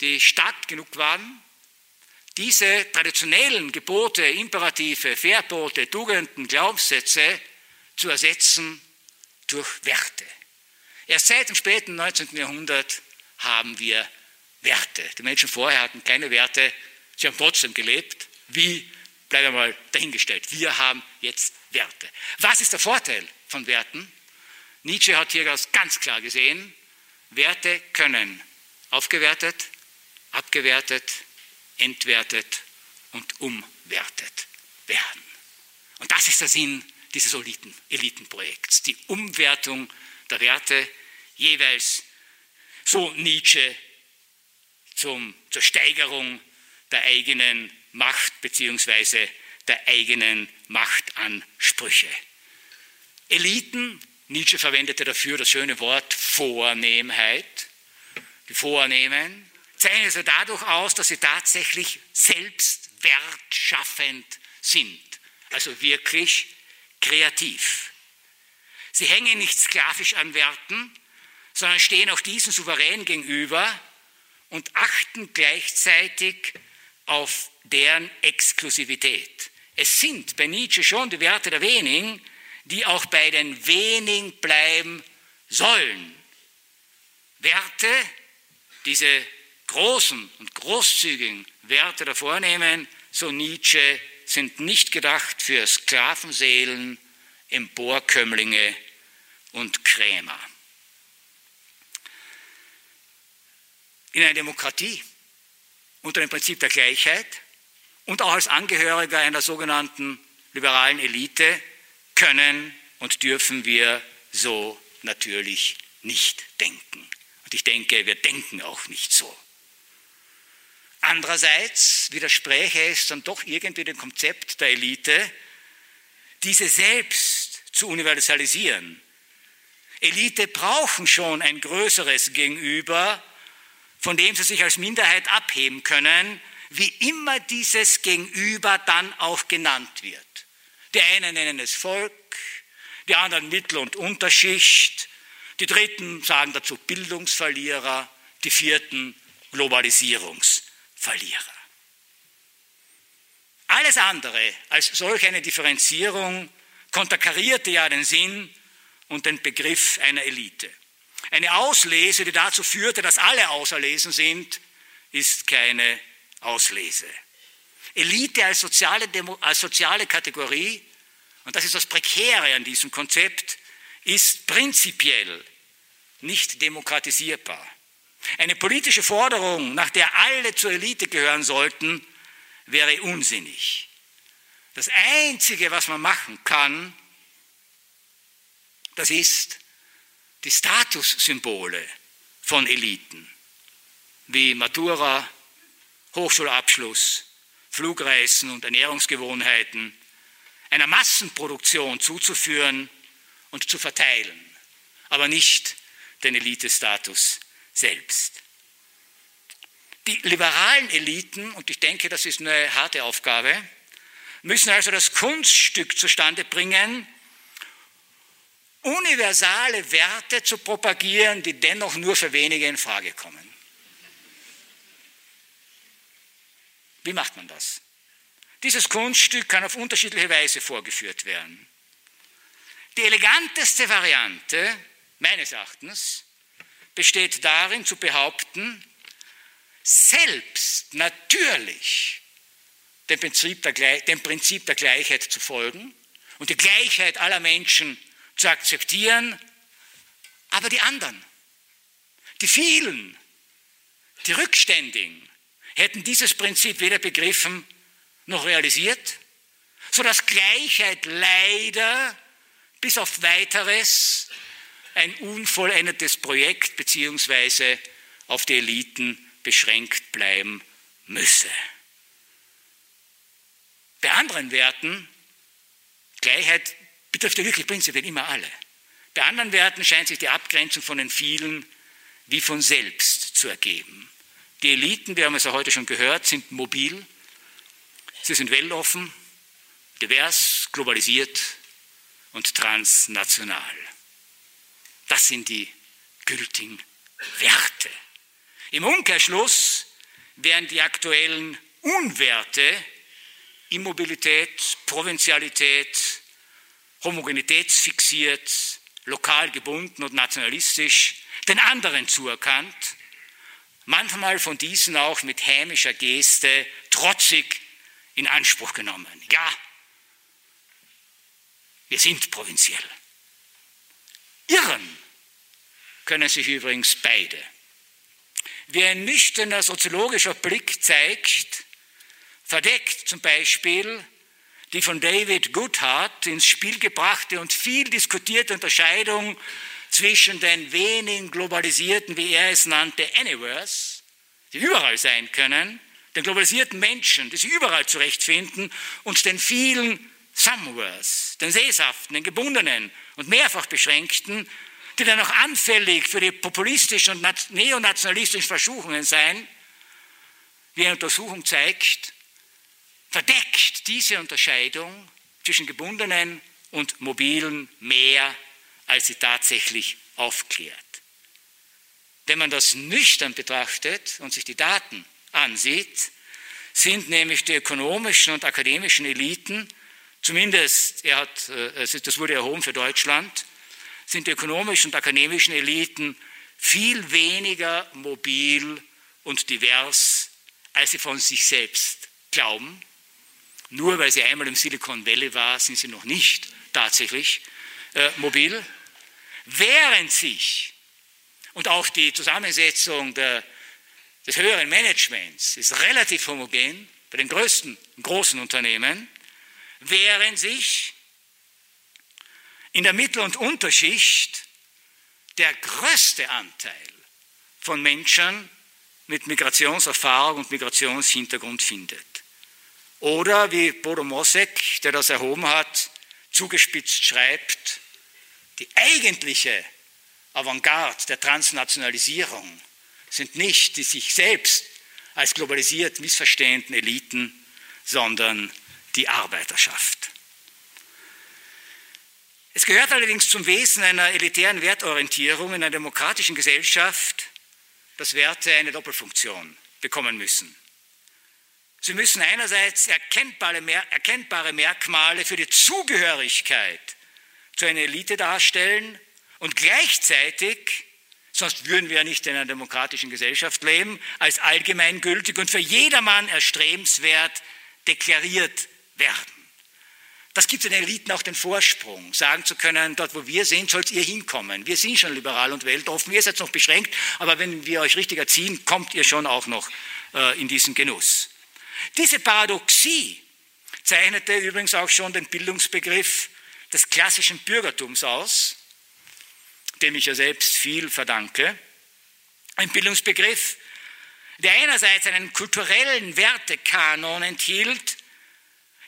die stark genug waren, diese traditionellen Gebote, Imperative, Verbote, Tugenden, Glaubenssätze zu ersetzen durch Werte. Erst seit dem späten 19. Jahrhundert haben wir Werte. Die Menschen vorher hatten keine Werte, sie haben trotzdem gelebt. Wie, bleiben wir mal dahingestellt. Wir haben jetzt Werte. Was ist der Vorteil von Werten? Nietzsche hat hier ganz klar gesehen, Werte können aufgewertet, abgewertet, entwertet und umwertet werden. Und das ist der Sinn dieses Eliten, Elitenprojekts, die Umwertung der Werte jeweils, so Nietzsche, zum, zur Steigerung der eigenen Macht bzw. der eigenen Machtansprüche. Eliten Nietzsche verwendete dafür das schöne Wort Vornehmheit. Die Vornehmen zeichnen sie dadurch aus, dass sie tatsächlich selbst wertschaffend sind. Also wirklich kreativ. Sie hängen nicht sklavisch an Werten, sondern stehen auch diesen souverän gegenüber und achten gleichzeitig auf deren Exklusivität. Es sind bei Nietzsche schon die Werte der wenigen, die auch bei den wenigen bleiben sollen. Werte, diese großen und großzügigen Werte der Vornehmen, so Nietzsche, sind nicht gedacht für Sklavenseelen, Emporkömmlinge und Krämer. In einer Demokratie unter dem Prinzip der Gleichheit und auch als Angehöriger einer sogenannten liberalen Elite können und dürfen wir so natürlich nicht denken. Und ich denke, wir denken auch nicht so. Andererseits widerspräche es dann doch irgendwie dem Konzept der Elite, diese selbst zu universalisieren. Elite brauchen schon ein größeres Gegenüber, von dem sie sich als Minderheit abheben können, wie immer dieses Gegenüber dann auch genannt wird. Die einen nennen es Volk, die anderen Mittel- und Unterschicht, die Dritten sagen dazu Bildungsverlierer, die Vierten Globalisierungsverlierer. Alles andere als solch eine Differenzierung konterkarierte ja den Sinn und den Begriff einer Elite. Eine Auslese, die dazu führte, dass alle auserlesen sind, ist keine Auslese. Elite als soziale, als soziale Kategorie, und das ist das Prekäre an diesem Konzept, ist prinzipiell nicht demokratisierbar. Eine politische Forderung, nach der alle zur Elite gehören sollten, wäre unsinnig. Das Einzige, was man machen kann, das ist die Statussymbole von Eliten, wie Matura, Hochschulabschluss, Flugreisen und Ernährungsgewohnheiten einer Massenproduktion zuzuführen und zu verteilen, aber nicht den Elitestatus selbst. Die liberalen Eliten, und ich denke, das ist eine harte Aufgabe, müssen also das Kunststück zustande bringen, universale Werte zu propagieren, die dennoch nur für wenige in Frage kommen. Wie macht man das? Dieses Kunststück kann auf unterschiedliche Weise vorgeführt werden. Die eleganteste Variante, meines Erachtens, besteht darin zu behaupten, selbst natürlich dem Prinzip, der, dem Prinzip der Gleichheit zu folgen und die Gleichheit aller Menschen zu akzeptieren, aber die anderen, die vielen, die Rückständigen, hätten dieses Prinzip weder begriffen noch realisiert, sodass Gleichheit leider bis auf weiteres ein unvollendetes Projekt beziehungsweise auf die Eliten beschränkt bleiben müsse. Bei anderen Werten, Gleichheit betrifft ja wirklich prinzipiell immer alle. Bei anderen Werten scheint sich die Abgrenzung von den vielen wie von selbst zu ergeben. Die Eliten, wir haben es ja heute schon gehört, sind mobil, sie sind weltoffen, divers, globalisiert und transnational. Das sind die gültigen Werte. Im Umkehrschluss wären die aktuellen Unwerte Immobilität, Provinzialität, homogenitätsfixiert, lokal gebunden und nationalistisch den anderen zuerkannt, manchmal von diesen auch mit hämischer Geste trotzig in Anspruch genommen. Ja, wir sind provinziell. Irren können sich übrigens beide. Wie ein nüchterner soziologischer Blick zeigt, verdeckt zum Beispiel die von David Goodhart ins Spiel gebrachte und viel diskutierte Unterscheidung zwischen den wenigen globalisierten, wie er es nannte, Anywheres, die überall sein können, den globalisierten Menschen, die sich überall zurechtfinden, und den vielen Somewheres, den Sehsaften, den Gebundenen und mehrfach Beschränkten, die dann auch anfällig für die populistischen und neonationalistischen Versuchungen sein, wie eine Untersuchung zeigt, verdeckt diese Unterscheidung zwischen gebundenen und mobilen mehr, als sie tatsächlich aufklärt. Wenn man das nüchtern betrachtet und sich die Daten ansieht, sind nämlich die ökonomischen und akademischen Eliten, zumindest, er hat, äh, das wurde erhoben für Deutschland, sind die ökonomischen und akademischen Eliten viel weniger mobil und divers, als sie von sich selbst glauben. Nur weil sie einmal im Silicon Valley war, sind sie noch nicht tatsächlich äh, mobil. Während sich, und auch die Zusammensetzung der, des höheren Managements ist relativ homogen bei den größten, großen Unternehmen, während sich in der Mittel- und Unterschicht der größte Anteil von Menschen mit Migrationserfahrung und Migrationshintergrund findet. Oder wie Bodo Mosek, der das erhoben hat, zugespitzt schreibt, die eigentliche Avantgarde der Transnationalisierung sind nicht die sich selbst als globalisiert missverstehenden Eliten, sondern die Arbeiterschaft. Es gehört allerdings zum Wesen einer elitären Wertorientierung in einer demokratischen Gesellschaft, dass Werte eine Doppelfunktion bekommen müssen. Sie müssen einerseits erkennbare, Merkmale für die Zugehörigkeit zu einer Elite darstellen und gleichzeitig, sonst würden wir ja nicht in einer demokratischen Gesellschaft leben, als allgemeingültig und für jedermann erstrebenswert deklariert werden. Das gibt den Eliten auch den Vorsprung, sagen zu können, dort wo wir sind, sollt ihr hinkommen. Wir sind schon liberal und weltoffen, ihr seid noch beschränkt, aber wenn wir euch richtig erziehen, kommt ihr schon auch noch äh, in diesen Genuss. Diese Paradoxie zeichnete übrigens auch schon den Bildungsbegriff des klassischen Bürgertums aus, dem ich ja selbst viel verdanke. Ein Bildungsbegriff, der einerseits einen kulturellen Wertekanon enthielt,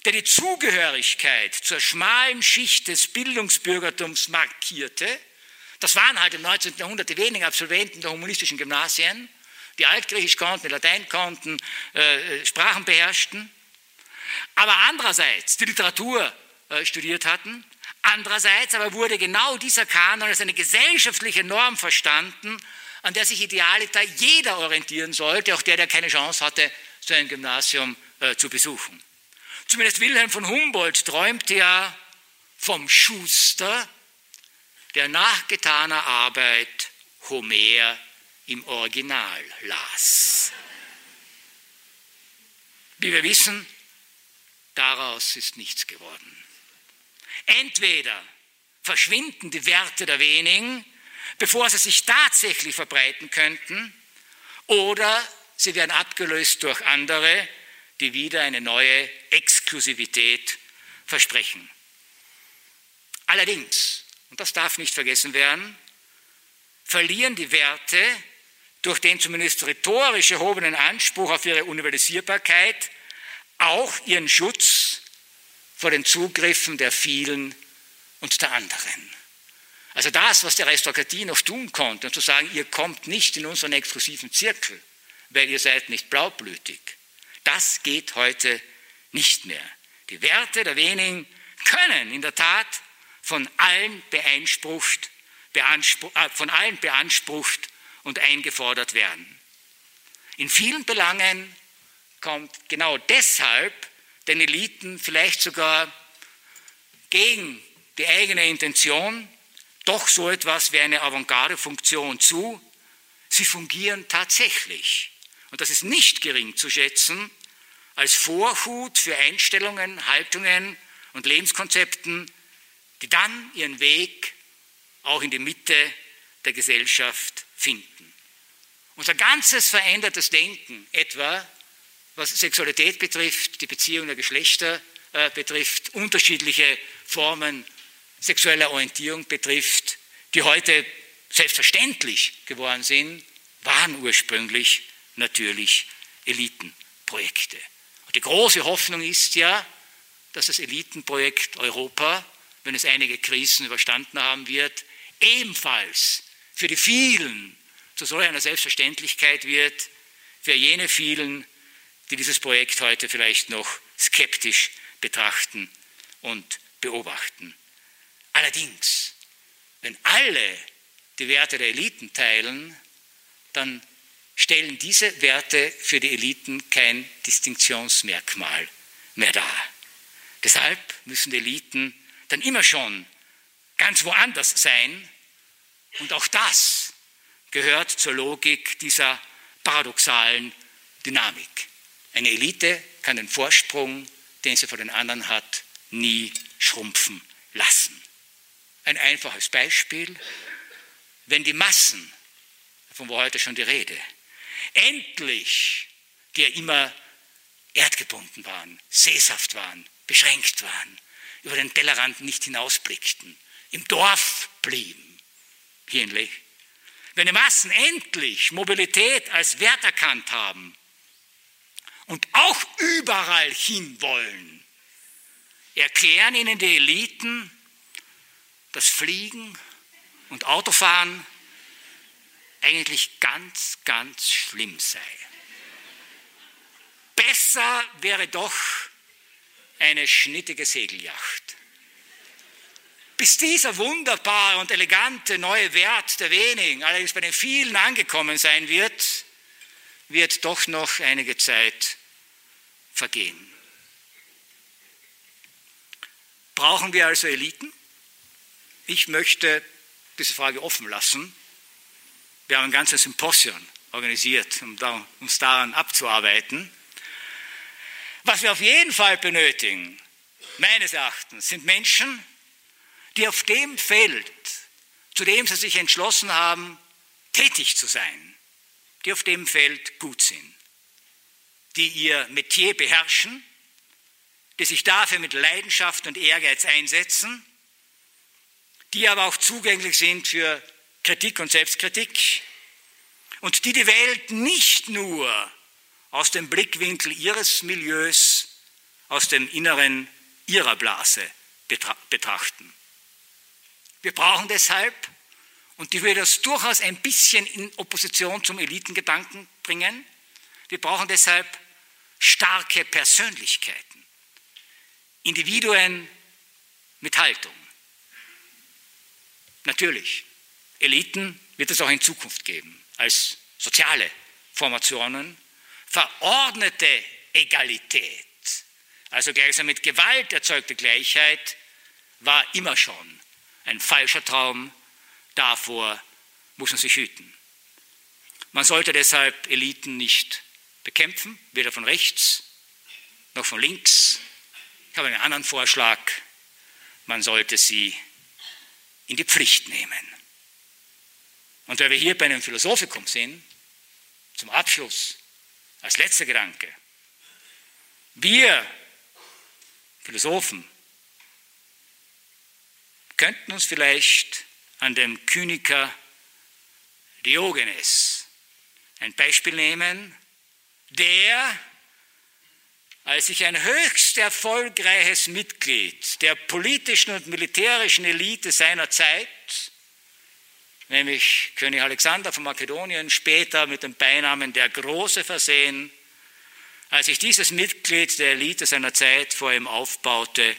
der die Zugehörigkeit zur schmalen Schicht des Bildungsbürgertums markierte. Das waren halt im 19. Jahrhundert die wenigen Absolventen der humanistischen Gymnasien, die Altgriechisch konnten, die Latein konnten, äh, Sprachen beherrschten, aber andererseits die Literatur äh, studiert hatten. Andererseits aber wurde genau dieser Kanon als eine gesellschaftliche Norm verstanden, an der sich idealiter jeder orientieren sollte, auch der, der keine Chance hatte, so ein Gymnasium äh, zu besuchen. Zumindest Wilhelm von Humboldt träumte ja vom Schuster, der nach getaner Arbeit Homer im Original las. Wie wir wissen, daraus ist nichts geworden. Entweder verschwinden die Werte der wenigen, bevor sie sich tatsächlich verbreiten könnten, oder sie werden abgelöst durch andere, die wieder eine neue Exklusivität versprechen. Allerdings, und das darf nicht vergessen werden, verlieren die Werte durch den zumindest rhetorisch erhobenen Anspruch auf ihre Universalisierbarkeit auch ihren Schutz vor den Zugriffen der vielen und der anderen. Also das, was der Aristokratie noch tun konnte, und zu sagen, ihr kommt nicht in unseren exklusiven Zirkel, weil ihr seid nicht blaublütig, das geht heute nicht mehr. Die Werte der wenigen können in der Tat von allen beansprucht, beansprucht, äh, von allen beansprucht und eingefordert werden. In vielen Belangen kommt genau deshalb den Eliten vielleicht sogar gegen die eigene Intention doch so etwas wie eine Avantgarde-Funktion zu. Sie fungieren tatsächlich, und das ist nicht gering zu schätzen, als Vorhut für Einstellungen, Haltungen und Lebenskonzepten, die dann ihren Weg auch in die Mitte der Gesellschaft finden. Unser ganzes verändertes Denken, etwa was Sexualität betrifft, die Beziehung der Geschlechter äh, betrifft, unterschiedliche Formen sexueller Orientierung betrifft, die heute selbstverständlich geworden sind, waren ursprünglich natürlich Elitenprojekte. Die große Hoffnung ist ja, dass das Elitenprojekt Europa, wenn es einige Krisen überstanden haben wird, ebenfalls für die vielen zu so einer Selbstverständlichkeit wird, für jene vielen, die dieses Projekt heute vielleicht noch skeptisch betrachten und beobachten. Allerdings, wenn alle die Werte der Eliten teilen, dann stellen diese Werte für die Eliten kein Distinktionsmerkmal mehr dar. Deshalb müssen die Eliten dann immer schon ganz woanders sein und auch das gehört zur Logik dieser paradoxalen Dynamik. Eine Elite kann den Vorsprung, den sie vor den anderen hat, nie schrumpfen lassen. Ein einfaches Beispiel, wenn die Massen, davon war heute schon die Rede, endlich, die ja immer erdgebunden waren, sesshaft waren, beschränkt waren, über den Tellerrand nicht hinausblickten, im Dorf blieben, hier in Lech. Wenn die Massen endlich Mobilität als Wert erkannt haben und auch überall hinwollen, erklären ihnen die Eliten, dass Fliegen und Autofahren eigentlich ganz, ganz schlimm sei. Besser wäre doch eine schnittige Segelyacht. Bis dieser wunderbare und elegante neue Wert der wenigen, allerdings bei den vielen angekommen sein wird, wird doch noch einige Zeit vergehen. Brauchen wir also Eliten? Ich möchte diese Frage offen lassen. Wir haben ein ganzes Symposion organisiert, um uns daran abzuarbeiten. Was wir auf jeden Fall benötigen, meines Erachtens, sind Menschen, die auf dem Feld, zu dem sie sich entschlossen haben, tätig zu sein, die auf dem Feld gut sind, die ihr Metier beherrschen, die sich dafür mit Leidenschaft und Ehrgeiz einsetzen, die aber auch zugänglich sind für Kritik und Selbstkritik und die die Welt nicht nur aus dem Blickwinkel ihres Milieus, aus dem Inneren ihrer Blase betrachten. Wir brauchen deshalb, und die würde das durchaus ein bisschen in Opposition zum Elitengedanken bringen, wir brauchen deshalb starke Persönlichkeiten, Individuen mit Haltung. Natürlich, Eliten wird es auch in Zukunft geben, als soziale Formationen, verordnete Egalität, also gleichsam mit Gewalt erzeugte Gleichheit, war immer schon ein falscher Traum, davor muss man sich hüten. Man sollte deshalb Eliten nicht bekämpfen, weder von rechts noch von links. Ich habe einen anderen Vorschlag, man sollte sie in die Pflicht nehmen. Und weil wir hier bei einem Philosophikum sind, zum Abschluss, als letzter Gedanke, wir Philosophen könnten uns vielleicht an dem Kyniker Diogenes ein Beispiel nehmen, der, als sich ein höchst erfolgreiches Mitglied der politischen und militärischen Elite seiner Zeit nämlich König Alexander von Makedonien, später mit dem Beinamen der Große versehen, als sich dieses Mitglied der Elite seiner Zeit vor ihm aufbaute,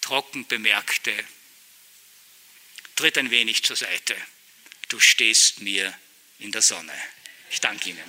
trocken bemerkte, tritt ein wenig zur Seite, du stehst mir in der Sonne. Ich danke Ihnen.